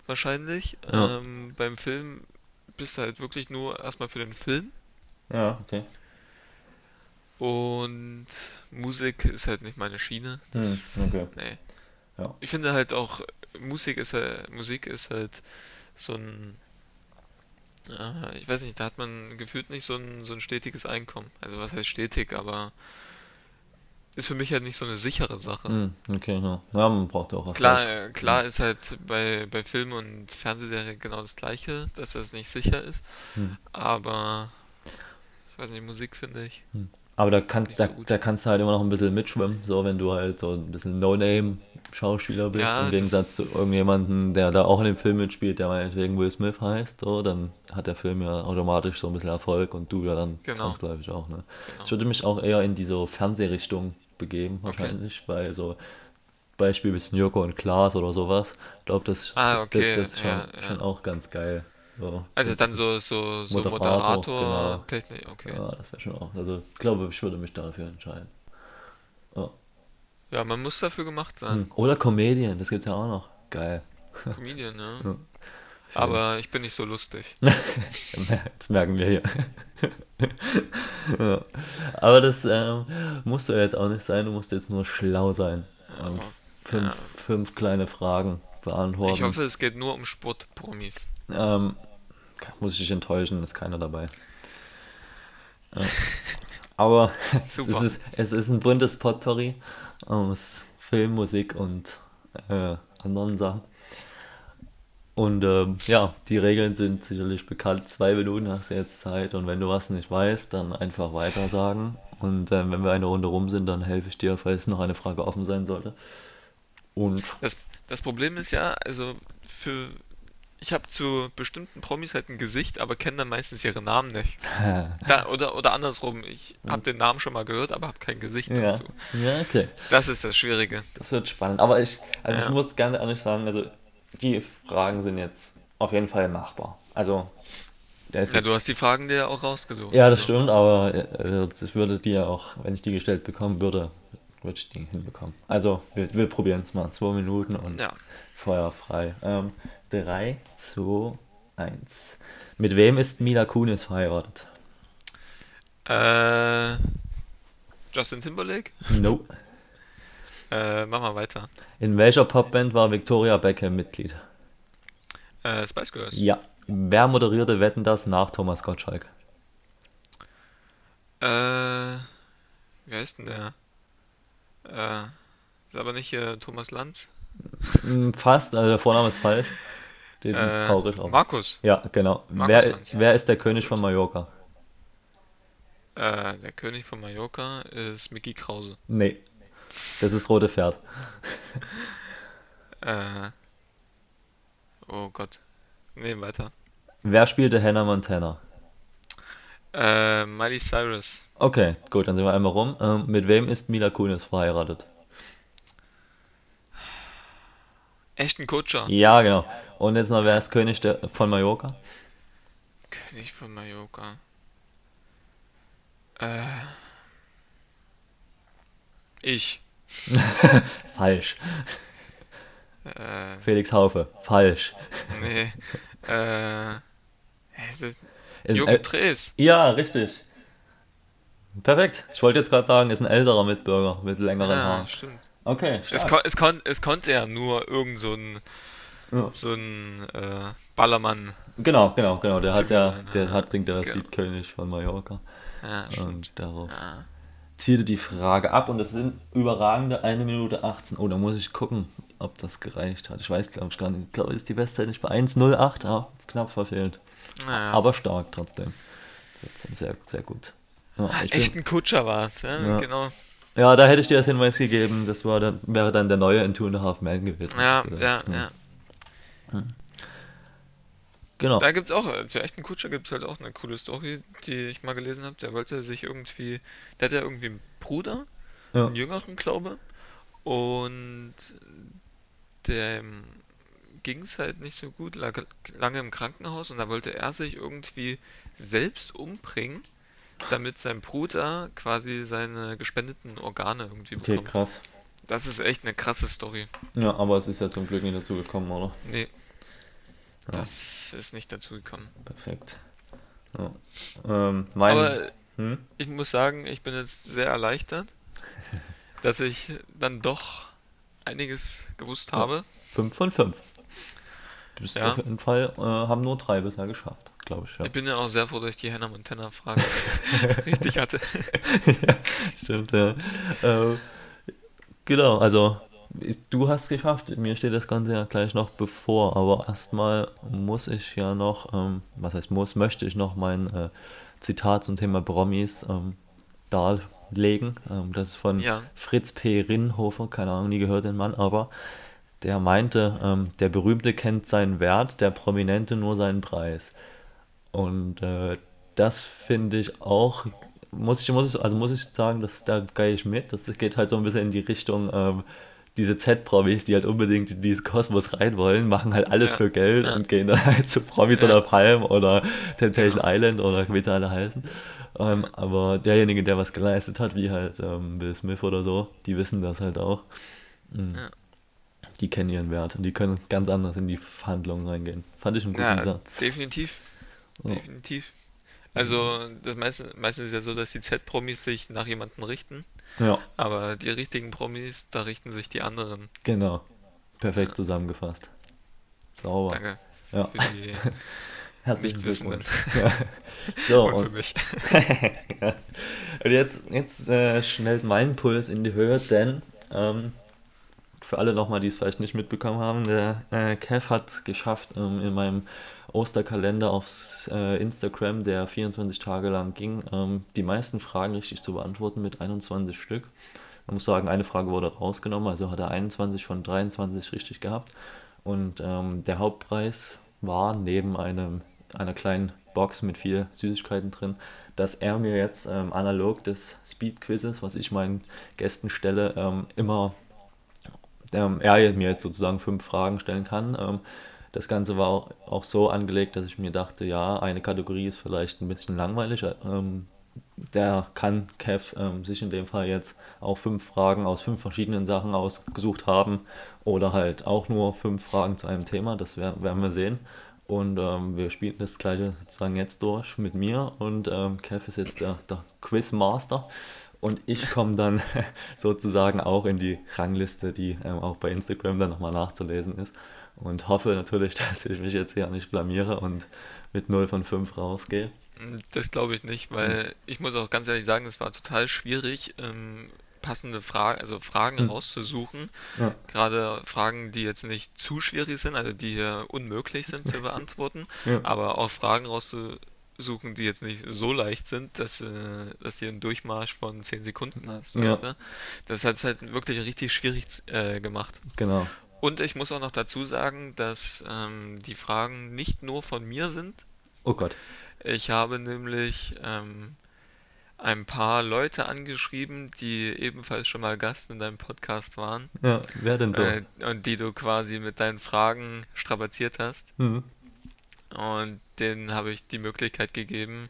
Speaker 2: wahrscheinlich.
Speaker 1: Ja.
Speaker 2: Ähm, beim Film bist du halt wirklich nur erstmal für den Film
Speaker 1: Ja, okay.
Speaker 2: und Musik ist halt nicht meine Schiene. Das,
Speaker 1: Hm, okay.
Speaker 2: nee.
Speaker 1: Ja.
Speaker 2: Ich finde halt auch, Musik ist halt, Musik ist halt so ein, ich weiß nicht, da hat man gefühlt nicht so ein, so ein stetiges Einkommen. Also was heißt stetig, aber ist für mich halt nicht so eine sichere Sache.
Speaker 1: Hm, okay, ja. Ja, man braucht ja auch Erfolg.
Speaker 2: Klar, äh, klar ist halt bei, bei Film und Fernsehserie genau das Gleiche, dass das nicht sicher ist,
Speaker 1: Hm.
Speaker 2: aber ich weiß nicht, Musik finde ich.
Speaker 1: Aber da, kann, da,
Speaker 2: so
Speaker 1: da kannst du halt immer noch ein bisschen mitschwimmen, so wenn du halt so ein bisschen No-Name-Schauspieler bist,
Speaker 2: Ja,
Speaker 1: im Gegensatz zu irgendjemandem, der da auch in dem Film mitspielt, der meinetwegen Will Smith heißt, so, dann hat der Film ja automatisch so ein bisschen Erfolg und du ja dann
Speaker 2: Genau.
Speaker 1: zwangsläufig auch, ne?
Speaker 2: Genau.
Speaker 1: Ich würde mich auch eher in diese Fernsehrichtung begeben, wahrscheinlich, weil so Beispiel bisschen Joko und Klaas oder sowas, ich glaube, das,
Speaker 2: Ah,
Speaker 1: das,
Speaker 2: okay,
Speaker 1: das ist schon,
Speaker 2: ja, ja.
Speaker 1: schon auch ganz geil. So,
Speaker 2: Also dann so, so, so
Speaker 1: Moderator,
Speaker 2: Moderator,
Speaker 1: genau.
Speaker 2: Technik, okay.
Speaker 1: Ja, das wäre schon auch. Also ich glaube, ich würde mich dafür entscheiden. Ja.
Speaker 2: Ja, man muss dafür gemacht sein.
Speaker 1: Hm. Oder Comedian, das gibt's ja auch noch. Geil.
Speaker 2: Comedian, ja.
Speaker 1: Ja.
Speaker 2: Aber ich bin nicht so lustig.
Speaker 1: Das merken wir hier. ja. Aber das ähm, musst du jetzt auch nicht sein, du musst jetzt nur schlau sein. Und
Speaker 2: Ja,
Speaker 1: fünf, fünf kleine Fragen beantworten.
Speaker 2: Ich hoffe, es geht nur um Sportpromis.
Speaker 1: Ähm, muss ich dich enttäuschen, ist keiner dabei. Ja. Aber es ist, es ist ein buntes Potpourri aus Film, Musik und äh, anderen Sachen. Und ähm, ja, die Regeln sind sicherlich bekannt. Zwei Minuten hast du jetzt Zeit und wenn du was nicht weißt, dann einfach weiter sagen. Und ähm, wenn wir eine Runde rum sind, dann helfe ich dir, falls noch eine Frage offen sein sollte. Und
Speaker 2: Das, das Problem ist ja, also für ich habe zu bestimmten Promis halt ein Gesicht, aber kenne dann meistens ihre Namen nicht. Da, oder, oder andersrum, ich habe den Namen schon mal gehört, aber habe kein Gesicht
Speaker 1: Ja,
Speaker 2: dazu.
Speaker 1: ja, okay.
Speaker 2: Das ist das Schwierige.
Speaker 1: Das wird spannend. Aber ich, also ich
Speaker 2: Ja.
Speaker 1: muss ganz ehrlich sagen, also die Fragen sind jetzt auf jeden Fall machbar. Also,
Speaker 2: Ja,
Speaker 1: jetzt,
Speaker 2: du hast die Fragen dir ja auch rausgesucht.
Speaker 1: ja, das
Speaker 2: Also,
Speaker 1: stimmt, aber äh, ich würde die ja auch, wenn ich die gestellt bekommen würde, würde ich die hinbekommen. Also, wir, wir probieren es mal. Zwei Minuten und
Speaker 2: Ja.
Speaker 1: Feuer frei. Ähm, 3, 2, 1. Mit wem ist Mila Kunis verheiratet?
Speaker 2: Äh, Justin Timberlake?
Speaker 1: No.
Speaker 2: Äh, mach mal weiter.
Speaker 1: In welcher Popband war Victoria Beckham Mitglied?
Speaker 2: Äh, Spice Girls.
Speaker 1: Ja. Wer moderierte Wetten das nach Thomas Gottschalk?
Speaker 2: Äh, wie heißt denn der? Äh, ist aber nicht hier Thomas Lanz.
Speaker 1: Hm, Fast, also der Vorname ist falsch. Den
Speaker 2: Äh,
Speaker 1: ich auch.
Speaker 2: Markus.
Speaker 1: Ja, genau.
Speaker 2: Markus
Speaker 1: Wer,
Speaker 2: Lanz.
Speaker 1: wer ist der König von Mallorca?
Speaker 2: Äh, der König von Mallorca ist Mickey Krause.
Speaker 1: Nee. Das ist Rote Pferd.
Speaker 2: Äh, oh Gott. Nee, weiter.
Speaker 1: Wer spielte Hannah Montana?
Speaker 2: Äh, Miley Cyrus.
Speaker 1: Okay, gut, dann sind wir einmal rum. Ähm, mit wem ist Mila Kunis verheiratet?
Speaker 2: Ashton Kutcher.
Speaker 1: Ja, genau. Und jetzt noch, wer ist König der, von Mallorca?
Speaker 2: König von Mallorca. Äh. Ich.
Speaker 1: Falsch.
Speaker 2: Äh,
Speaker 1: Felix Haufe. Falsch.
Speaker 2: nee. Äh. das
Speaker 1: Ist,
Speaker 2: Jürgen Drees.
Speaker 1: ja, richtig. Perfekt. Ich wollte jetzt gerade sagen, ist ein älterer Mitbürger mit längeren
Speaker 2: Ja,
Speaker 1: Haaren.
Speaker 2: stimmt.
Speaker 1: Okay,
Speaker 2: Es, kon es, kon es konnte ja nur irgend so ein,
Speaker 1: Ja.
Speaker 2: so ein äh, Ballermann.
Speaker 1: Genau, genau, genau. Der hat ja,
Speaker 2: sein,
Speaker 1: der
Speaker 2: ja.
Speaker 1: hat singt ja das
Speaker 2: Genau.
Speaker 1: Lied König von Mallorca.
Speaker 2: Ja, stimmt.
Speaker 1: Und darauf
Speaker 2: Ja.
Speaker 1: zielte die Frage ab und es sind überragende 1 Minute 18. Oh, da muss ich gucken, ob das gereicht hat. Ich weiß, glaube ich, gar nicht. Ich glaube, ist die Bestzeit nicht bei 1,08. Ja, knapp verfehlt.
Speaker 2: Naja.
Speaker 1: Aber stark trotzdem. Trotzdem sehr, sehr gut. Ja, bin,
Speaker 2: Echt ein Kutscher war es, ja,
Speaker 1: Ja.
Speaker 2: genau.
Speaker 1: ja, da hätte ich dir das Hinweis gegeben. Das war dann, wäre dann der neue in Two and a Half Man gewesen.
Speaker 2: Ja, ja, ja.
Speaker 1: Genau.
Speaker 2: Da gibt's auch, äh, zu echten Kutscher gibt's halt auch eine coole Story, die ich mal gelesen habe. Der wollte sich irgendwie, der hat ja irgendwie einen Bruder,
Speaker 1: Ja.
Speaker 2: einen jüngeren, glaube und dem ging's halt nicht so gut, lag lange im Krankenhaus und da wollte er sich irgendwie selbst umbringen, damit sein Bruder quasi seine gespendeten Organe irgendwie
Speaker 1: Okay,
Speaker 2: bekommt.
Speaker 1: krass.
Speaker 2: Das ist echt eine krasse Story.
Speaker 1: Ja, aber es ist ja zum Glück nicht dazu gekommen, oder?
Speaker 2: Nee,
Speaker 1: Ja.
Speaker 2: das ist nicht dazu gekommen.
Speaker 1: Perfekt. Ja. Ähm, mein,
Speaker 2: Aber
Speaker 1: hm?
Speaker 2: Ich muss sagen, ich bin jetzt sehr erleichtert, dass ich dann doch einiges gewusst habe.
Speaker 1: 5 von 5. Du bist
Speaker 2: Ja.
Speaker 1: auf jeden Fall, äh, haben nur drei bisher geschafft, glaube ich. Ja.
Speaker 2: Ich bin ja auch sehr froh, dass ich die Hannah Montana Frage richtig hatte.
Speaker 1: ja, stimmt, ja. Ähm, genau, also ich, du hast geschafft, mir steht das Ganze ja gleich noch bevor, aber erstmal muss ich ja noch, ähm, was heißt muss, möchte ich noch mein äh, Zitat zum Thema Promis ähm, darlegen. Ähm, das ist von
Speaker 2: Ja.
Speaker 1: Fritz P. Rinnhofer, keine Ahnung, nie gehört den Mann, aber der meinte, ähm, der Berühmte kennt seinen Wert, der Prominente nur seinen Preis. Und äh, das finde ich auch, muss ich, muss ich, also muss ich sagen, dass da gehe ich mit. Das geht halt so ein bisschen in die Richtung, ähm, diese Z-Promis, die halt unbedingt in diesen Kosmos rein wollen, machen halt alles
Speaker 2: Ja,
Speaker 1: für Geld
Speaker 2: ja.
Speaker 1: und gehen dann halt zu Promis
Speaker 2: Ja.
Speaker 1: oder Palm oder Temptation Island oder wie sie alle heißen. Ähm, aber derjenige, der was geleistet hat, wie halt ähm, Will Smith oder so, die wissen das halt auch. Mhm.
Speaker 2: Ja.
Speaker 1: Die kennen ihren Wert und die können ganz anders in die Verhandlungen reingehen. Fand ich einen guten
Speaker 2: Ja,
Speaker 1: Satz.
Speaker 2: definitiv.
Speaker 1: Ja.
Speaker 2: Definitiv. Also, das meiste, meistens ist ja so, dass die Z-Promis sich nach jemandem richten,
Speaker 1: Ja,
Speaker 2: aber die richtigen Promis, da richten sich die anderen.
Speaker 1: genau. Perfekt zusammengefasst. Sauber.
Speaker 2: Danke
Speaker 1: Ja.
Speaker 2: für die
Speaker 1: Herzlichen. Glückwunsch. Ja. So,
Speaker 2: und für
Speaker 1: und,
Speaker 2: mich.
Speaker 1: ja. und jetzt, jetzt äh, schnellt mein Puls in die Höhe, denn ähm, für alle nochmal, die es vielleicht nicht mitbekommen haben, der äh, Kev hat geschafft, ähm, in meinem Osterkalender aufs äh, Instagram, der 24 Tage lang ging, ähm, die meisten Fragen richtig zu beantworten mit 21 Stück. Man muss sagen, eine Frage wurde rausgenommen, also hat er 21 von 23 richtig gehabt. Und ähm, der Hauptpreis war, neben einem, einer kleinen Box mit viel Süßigkeiten drin, dass er mir jetzt ähm, analog des Speed-Quizzes, was ich meinen Gästen stelle, ähm, immer ähm, er mir jetzt sozusagen fünf Fragen stellen kann. Ähm, das Ganze war auch, so angelegt, dass ich mir dachte, ja, eine Kategorie ist vielleicht ein bisschen langweilig. Ähm, der kann Kev sich in dem Fall jetzt auch fünf Fragen aus fünf verschiedenen Sachen ausgesucht haben oder halt auch nur fünf Fragen zu einem Thema, das werden, werden wir sehen. Und ähm, wir spielen das gleiche sozusagen jetzt durch mit mir und ähm, Kev ist jetzt der, der Quizmaster und ich komme dann sozusagen auch in die Rangliste, die ähm, auch bei Instagram dann nochmal nachzulesen ist und hoffe natürlich, dass ich mich jetzt hier nicht blamiere und mit 0 von 5 rausgehe.
Speaker 2: Das glaube ich nicht, weil ich muss auch ganz ehrlich sagen, es war total schwierig, ähm, passende Fragen, also Fragen hm. rauszusuchen. Ja. Gerade Fragen, die jetzt nicht zu schwierig sind, also die hier unmöglich sind zu beantworten, ja. aber auch Fragen rauszusuchen, die jetzt nicht so leicht sind, dass, äh, dass du einen Durchmarsch von 10 Sekunden hast. Ja. Weißt du? Das hat es halt wirklich richtig schwierig äh, gemacht.
Speaker 1: Genau.
Speaker 2: Und ich muss auch noch dazu sagen, dass ähm, die Fragen nicht nur von mir sind.
Speaker 1: Oh Gott.
Speaker 2: Ich habe nämlich ähm, ein paar Leute angeschrieben, die ebenfalls schon mal Gast in deinem Podcast waren.
Speaker 1: Ja, wer denn so? Äh,
Speaker 2: und die du quasi mit deinen Fragen strapaziert hast. Mhm. Und denen habe ich die Möglichkeit gegeben,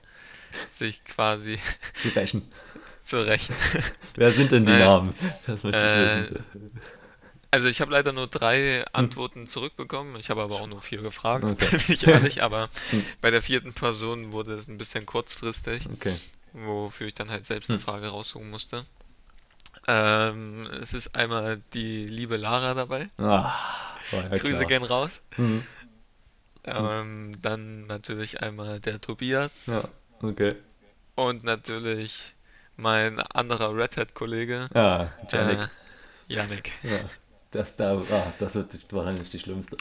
Speaker 2: sich quasi
Speaker 1: zu rächen.
Speaker 2: zu rächen.
Speaker 1: Wer sind denn die naja, Namen? Das möchte ich äh,
Speaker 2: wissen. Also ich habe leider nur drei hm. Antworten zurückbekommen. Ich habe aber auch nur vier gefragt, okay. bin ich ehrlich. Aber hm. bei der vierten Person wurde es ein bisschen kurzfristig,
Speaker 1: okay.
Speaker 2: wofür ich dann halt selbst eine hm. Frage raussuchen musste. Ähm, es ist einmal die liebe Lara dabei.
Speaker 1: Ah,
Speaker 2: ja Grüße klar. gehen raus. Mhm. Ähm, dann natürlich einmal der Tobias.
Speaker 1: Ja, okay.
Speaker 2: Und natürlich mein anderer Red Hat-Kollege.
Speaker 1: Ja, Janik. Äh,
Speaker 2: Janik.
Speaker 1: Ja. Das, da, ah, das wird wahrscheinlich die schlimmste.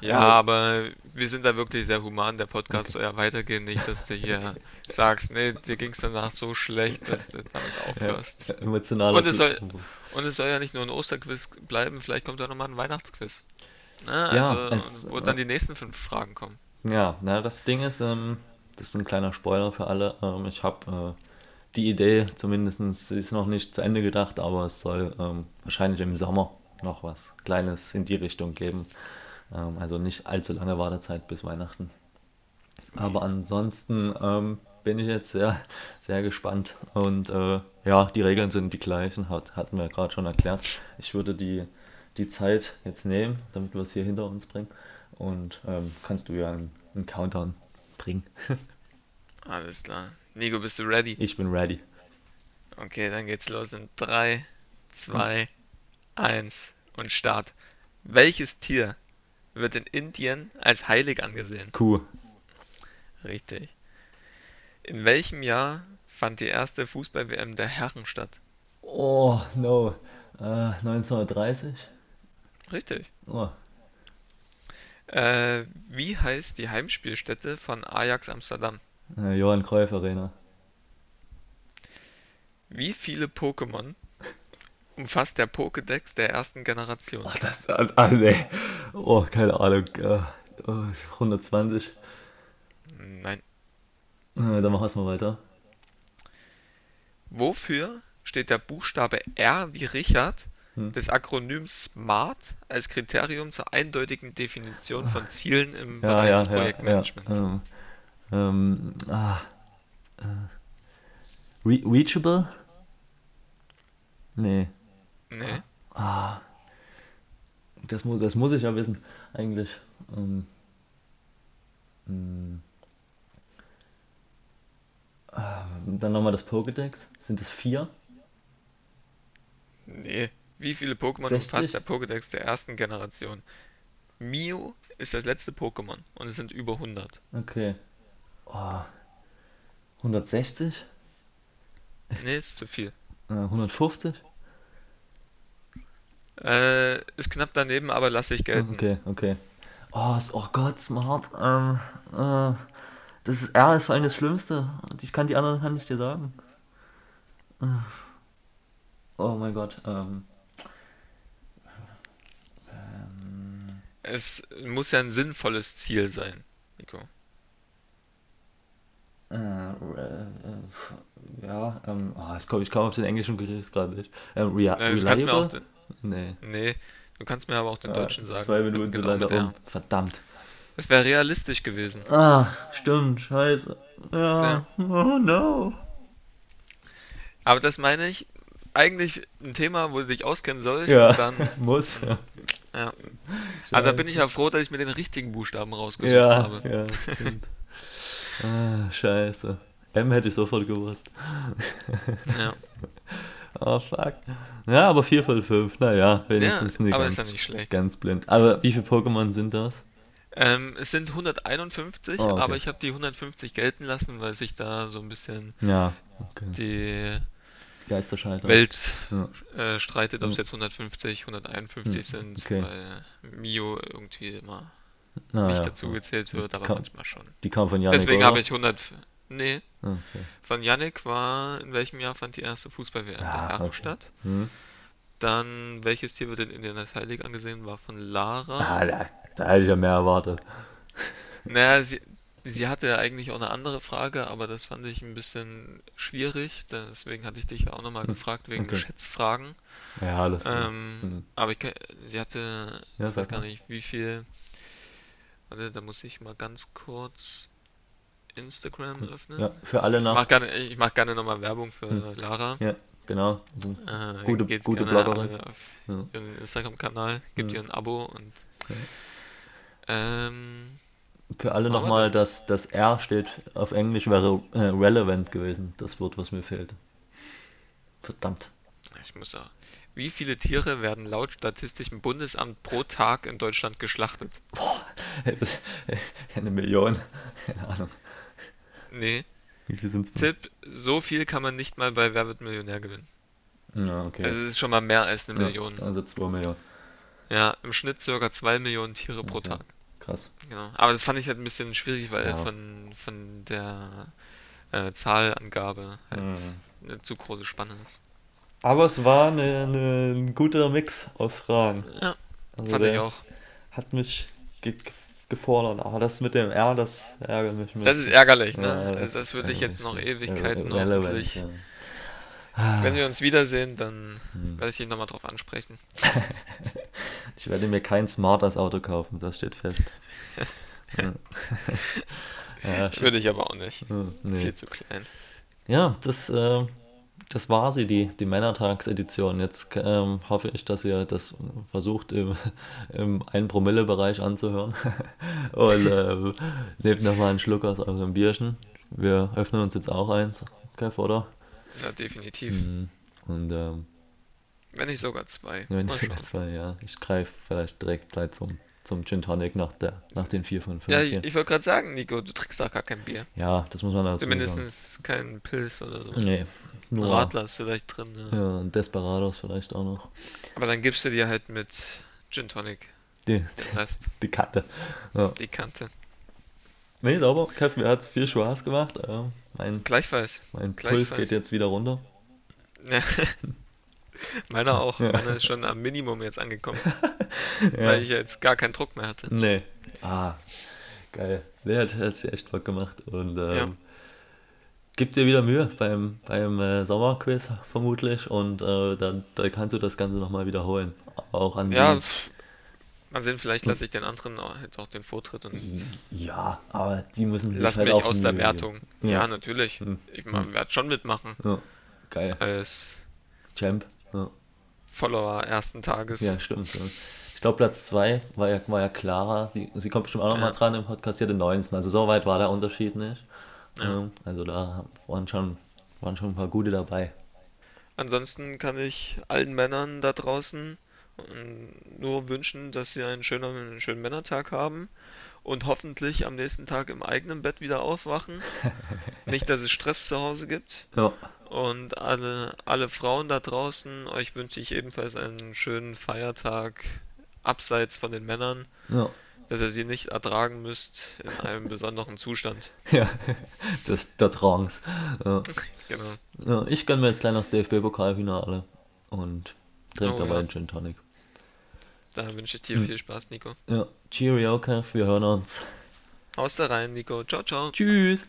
Speaker 2: Ja, aber, aber wir sind da wirklich sehr human. Der Podcast okay. soll ja weitergehen. Nicht, dass du hier sagst, nee, dir ging es danach so schlecht, dass du damit aufhörst.
Speaker 1: Ja, emotionaler
Speaker 2: und es, soll, und es soll ja nicht nur ein Osterquiz bleiben, vielleicht kommt da nochmal ein Weihnachtsquiz.
Speaker 1: Ja,
Speaker 2: also,
Speaker 1: es,
Speaker 2: wo dann die nächsten fünf Fragen kommen.
Speaker 1: Ja, na, das Ding ist, ähm, das ist ein kleiner Spoiler für alle. Ähm, ich habe äh, die Idee, zumindest ist noch nicht zu Ende gedacht, aber es soll ähm, wahrscheinlich im Sommer noch was Kleines in die Richtung geben. Ähm, also nicht allzu lange Wartezeit bis Weihnachten. Aber ansonsten ähm, bin ich jetzt sehr, sehr gespannt. Und äh, ja, die Regeln sind die gleichen, hat, hatten wir gerade schon erklärt. Ich würde die, die Zeit jetzt nehmen, damit wir es hier hinter uns bringen. Und ähm, kannst du ja einen, einen Countdown bringen.
Speaker 2: Alles klar. Nico, bist du ready?
Speaker 1: Ich bin ready.
Speaker 2: Okay, dann geht's los in 3, 2, 1 und Start. Welches Tier wird in Indien als heilig angesehen?
Speaker 1: Kuh.
Speaker 2: Richtig. In welchem Jahr fand die erste Fußball-WM der Herren statt?
Speaker 1: Oh, no. Uh, 1930?
Speaker 2: Richtig.
Speaker 1: Oh.
Speaker 2: Äh, wie heißt die Heimspielstätte von Ajax Amsterdam?
Speaker 1: Äh, Johann Cruyff Arena.
Speaker 2: Wie viele Pokémon umfasst der Pokédex der ersten Generation?
Speaker 1: Ach, das, ah, nee. Oh, keine Ahnung. Uh, 120.
Speaker 2: Nein.
Speaker 1: Äh, dann machen wir es mal weiter.
Speaker 2: Wofür steht der Buchstabe R wie Richard. Des Akronyms SMART als Kriterium zur eindeutigen Definition von Zielen im
Speaker 1: ja,
Speaker 2: Bereich
Speaker 1: ja,
Speaker 2: des Projektmanagements?
Speaker 1: Ja, ähm, ähm, ah, äh, Re reachable? Nee.
Speaker 2: Nee.
Speaker 1: Ah. Das muss, das muss ich ja wissen, eigentlich. Ähm, hm. ah, dann nochmal das Pokédex. Sind es vier?
Speaker 2: Nee. Wie viele Pokémon umfasst der Pokédex der ersten Generation? Mew ist das letzte Pokémon und es sind über 100.
Speaker 1: Okay. Oh. 160?
Speaker 2: Nee, ist zu viel.
Speaker 1: 150?
Speaker 2: Äh, ist knapp daneben, aber lasse ich gelten.
Speaker 1: Okay, okay. Oh, oh Gott, smart. Ähm, äh, das ist R ist vor allem das Schlimmste. Und ich kann die anderen kann ich dir sagen. Äh. Oh mein Gott. Ähm,
Speaker 2: Es muss ja ein sinnvolles Ziel sein, Nico.
Speaker 1: Äh, äh, ja, ähm, oh, ich komme ich komm auf den englischen Begriff gerade nicht. Ähm, rea
Speaker 2: Ja, du kannst mir auch den,
Speaker 1: Nee.
Speaker 2: nee, du kannst mir aber auch den
Speaker 1: Ja,
Speaker 2: deutschen sagen.
Speaker 1: zwei Minuten
Speaker 2: genau,
Speaker 1: leider um. Verdammt.
Speaker 2: Es wäre realistisch gewesen.
Speaker 1: Ah, stimmt, scheiße. Ja,
Speaker 2: Ja.
Speaker 1: oh no.
Speaker 2: Aber das meine ich, eigentlich ein Thema, wo du dich auskennen sollst,
Speaker 1: Ja,
Speaker 2: dann,
Speaker 1: muss. Ja,
Speaker 2: ja. Also da bin ich ja froh, dass ich mir den richtigen Buchstaben rausgesucht
Speaker 1: ja,
Speaker 2: habe.
Speaker 1: ja stimmt. Ah, scheiße. M hätte ich sofort gewusst.
Speaker 2: Ja.
Speaker 1: Oh, fuck. Ja, aber 4 von 5. Naja, wenigstens
Speaker 2: Ja,
Speaker 1: nicht
Speaker 2: aber
Speaker 1: ganz,
Speaker 2: ist ja nicht schlecht.
Speaker 1: ganz blind. Aber wie viele Pokémon sind das?
Speaker 2: Ähm, es sind 151,
Speaker 1: Oh, okay.
Speaker 2: aber ich habe die 150 gelten lassen, weil sich da so ein bisschen
Speaker 1: Ja, okay.
Speaker 2: die
Speaker 1: Geisterschalter.
Speaker 2: Welt
Speaker 1: Ja.
Speaker 2: äh, streitet, ob es
Speaker 1: Ja.
Speaker 2: jetzt 150, 151
Speaker 1: Hm,
Speaker 2: sind,
Speaker 1: okay.
Speaker 2: weil Mio irgendwie immer
Speaker 1: Ah,
Speaker 2: nicht
Speaker 1: ja.
Speaker 2: dazu gezählt wird, aber
Speaker 1: Kann-
Speaker 2: manchmal schon.
Speaker 1: Die kam von Janik,
Speaker 2: Deswegen habe ich 100. Nee,
Speaker 1: Ah, Okay.
Speaker 2: von Yannick war, in welchem Jahr fand die erste Fußball-WM
Speaker 1: Ah,
Speaker 2: der Herren
Speaker 1: okay.
Speaker 2: statt?
Speaker 1: Hm.
Speaker 2: Dann, welches Tier wird in Indianapolis League angesehen, war von Lara.
Speaker 1: Ah, da, da hätte ich ja mehr erwartet.
Speaker 2: Naja, sie, sie hatte ja eigentlich auch eine andere Frage, aber das fand ich ein bisschen schwierig. Deswegen hatte ich dich ja auch nochmal
Speaker 1: Hm,
Speaker 2: gefragt wegen
Speaker 1: okay.
Speaker 2: Schätzfragen.
Speaker 1: Ja, das.
Speaker 2: Ähm,
Speaker 1: hm.
Speaker 2: aber ich, sie hatte,
Speaker 1: Ja,
Speaker 2: ich weiß gar nicht, wie viel. Warte, da muss ich mal ganz kurz Instagram öffnen.
Speaker 1: Ja, für alle
Speaker 2: Ich
Speaker 1: nach.
Speaker 2: mach gerne, ich mach gerne nochmal Werbung für
Speaker 1: Hm.
Speaker 2: Lara.
Speaker 1: Ja, genau.
Speaker 2: Äh,
Speaker 1: Gute-
Speaker 2: geht
Speaker 1: gute
Speaker 2: gerne
Speaker 1: Bloggerin.
Speaker 2: auf
Speaker 1: Ja.
Speaker 2: ihren Instagram-Kanal, gibt
Speaker 1: Ja.
Speaker 2: ihr ein Abo und
Speaker 1: Ja.
Speaker 2: ähm,
Speaker 1: Für alle nochmal, dass das R steht auf Englisch wäre äh, relevant gewesen. Das Wort, was mir fehlt. Verdammt.
Speaker 2: ich muss ja. Wie viele Tiere werden laut Statistischem Bundesamt pro Tag in Deutschland geschlachtet?
Speaker 1: Eine Million. Keine Ahnung.
Speaker 2: Nee,
Speaker 1: Wie viel sind es denn?
Speaker 2: Tipp, so viel kann man nicht mal bei Wer wird Millionär gewinnen.
Speaker 1: Ja, okay.
Speaker 2: Also es ist schon mal mehr als eine
Speaker 1: Ja,
Speaker 2: Million.
Speaker 1: Also 2 Millionen.
Speaker 2: Ja, im Schnitt circa 2 Millionen Tiere pro
Speaker 1: Okay.
Speaker 2: Tag.
Speaker 1: Krass.
Speaker 2: Genau. Aber das fand ich halt ein bisschen schwierig, weil
Speaker 1: Ja.
Speaker 2: von, von der äh, Zahlangabe halt
Speaker 1: Mhm.
Speaker 2: eine zu große Spanne ist.
Speaker 1: Aber es war eine, eine, ein guter Mix aus Fragen.
Speaker 2: Ja,
Speaker 1: Also
Speaker 2: fand ich auch.
Speaker 1: Hat mich ge ge- gefordert. Aber das mit dem R, das ärgert mich.
Speaker 2: Das ist ärgerlich, ne?
Speaker 1: Ja,
Speaker 2: also das würde ich jetzt noch. Ewigkeiten
Speaker 1: Relevant,
Speaker 2: hoffentlich.
Speaker 1: ja.
Speaker 2: Wenn wir uns wiedersehen, dann
Speaker 1: Hm.
Speaker 2: werde ich ihn nochmal drauf ansprechen.
Speaker 1: Ich werde mir kein Smart als Auto kaufen, das steht fest. ja.
Speaker 2: Würde ich aber auch nicht.
Speaker 1: Nee.
Speaker 2: Viel zu klein.
Speaker 1: ja das, äh, das war sie, die, die Männertagsedition. Jetzt ähm, hoffe ich, dass ihr das versucht im, im 1-Promille-Bereich anzuhören. Und ähm, nehmt nochmal einen Schluck aus eurem Bierchen. Wir öffnen uns jetzt auch eins, Kev, oder?
Speaker 2: Ja, definitiv.
Speaker 1: Mhm. Und ähm,
Speaker 2: Wenn nicht sogar zwei.
Speaker 1: wenn ich
Speaker 2: schauen.
Speaker 1: zwei, ja, ich greife vielleicht direkt gleich zum, zum Gin Tonic nach, der, nach den 4 von 5
Speaker 2: Ja, ich, ich wollte gerade sagen, Nico, du trinkst doch gar kein Bier.
Speaker 1: Ja, das muss man dazu sagen.
Speaker 2: Zumindest kein Pilz oder so.
Speaker 1: Nee, nur
Speaker 2: Radler ist vielleicht drin.
Speaker 1: Ja, und Desperados vielleicht auch noch.
Speaker 2: Aber dann gibst du dir halt mit Gin Tonic
Speaker 1: Die,
Speaker 2: den Rest,
Speaker 1: die Kante. Ja.
Speaker 2: die Kante.
Speaker 1: Nee, sauber. Kev, mir hat viel Spaß gemacht. Ja, mein
Speaker 2: Gleichfalls.
Speaker 1: mein Puls
Speaker 2: Gleichfalls.
Speaker 1: geht jetzt wieder runter.
Speaker 2: Ja. Meiner auch.
Speaker 1: Ja.
Speaker 2: Meiner ist schon am Minimum jetzt angekommen,
Speaker 1: Ja.
Speaker 2: weil ich jetzt gar keinen Druck mehr hatte.
Speaker 1: Nee. Ah, geil. Nee, hat, hat echt Bock gemacht. Und ähm,
Speaker 2: Ja.
Speaker 1: gib dir wieder Mühe beim, beim äh, Sommerquiz vermutlich. Und äh, dann, dann kannst du das Ganze nochmal wiederholen. Auch an
Speaker 2: Ja, pff, mal sehen, vielleicht lasse ich den anderen auch, auch den Vortritt und
Speaker 1: Ja, aber die müssen sich
Speaker 2: lass
Speaker 1: halt
Speaker 2: mich
Speaker 1: auch
Speaker 2: aus der Wertung.
Speaker 1: Ja.
Speaker 2: Ja, natürlich.
Speaker 1: Hm.
Speaker 2: Ich werde schon mitmachen.
Speaker 1: Ja, geil.
Speaker 2: als
Speaker 1: Champ. Ja.
Speaker 2: Follower ersten Tages.
Speaker 1: Ja, stimmt. Ja. Ich glaube, Platz 2 war ja, war ja Clara. Die, sie kommt bestimmt auch nochmal
Speaker 2: Ja.
Speaker 1: dran im Podcast. Die hatte 19. Also so weit war der Unterschied nicht.
Speaker 2: Ja.
Speaker 1: Ähm, also da waren schon, waren schon ein paar gute dabei.
Speaker 2: Ansonsten kann ich allen Männern da draußen ähm, nur wünschen, dass sie einen schönen, einen schönen Männertag haben und hoffentlich am nächsten Tag im eigenen Bett wieder aufwachen. Nicht, dass es Stress zu Hause gibt.
Speaker 1: Ja,
Speaker 2: Und alle, alle Frauen da draußen, euch wünsche ich ebenfalls einen schönen Feiertag abseits von den Männern,
Speaker 1: ja,
Speaker 2: dass ihr sie nicht ertragen müsst in einem besonderen Zustand.
Speaker 1: ja. Das, der Trance. Ja.
Speaker 2: Genau.
Speaker 1: Ja, ich gönne mir jetzt gleich noch das DFB-Pokalfinale und trinke
Speaker 2: Oh,
Speaker 1: dabei
Speaker 2: ja.
Speaker 1: einen Gin Tonic.
Speaker 2: Da wünsche ich dir
Speaker 1: Hm.
Speaker 2: viel Spaß, Nico.
Speaker 1: Ja, Cheerio, Kev, wir hören uns.
Speaker 2: Haust da rein, Nico. Ciao, ciao.
Speaker 1: Tschüss.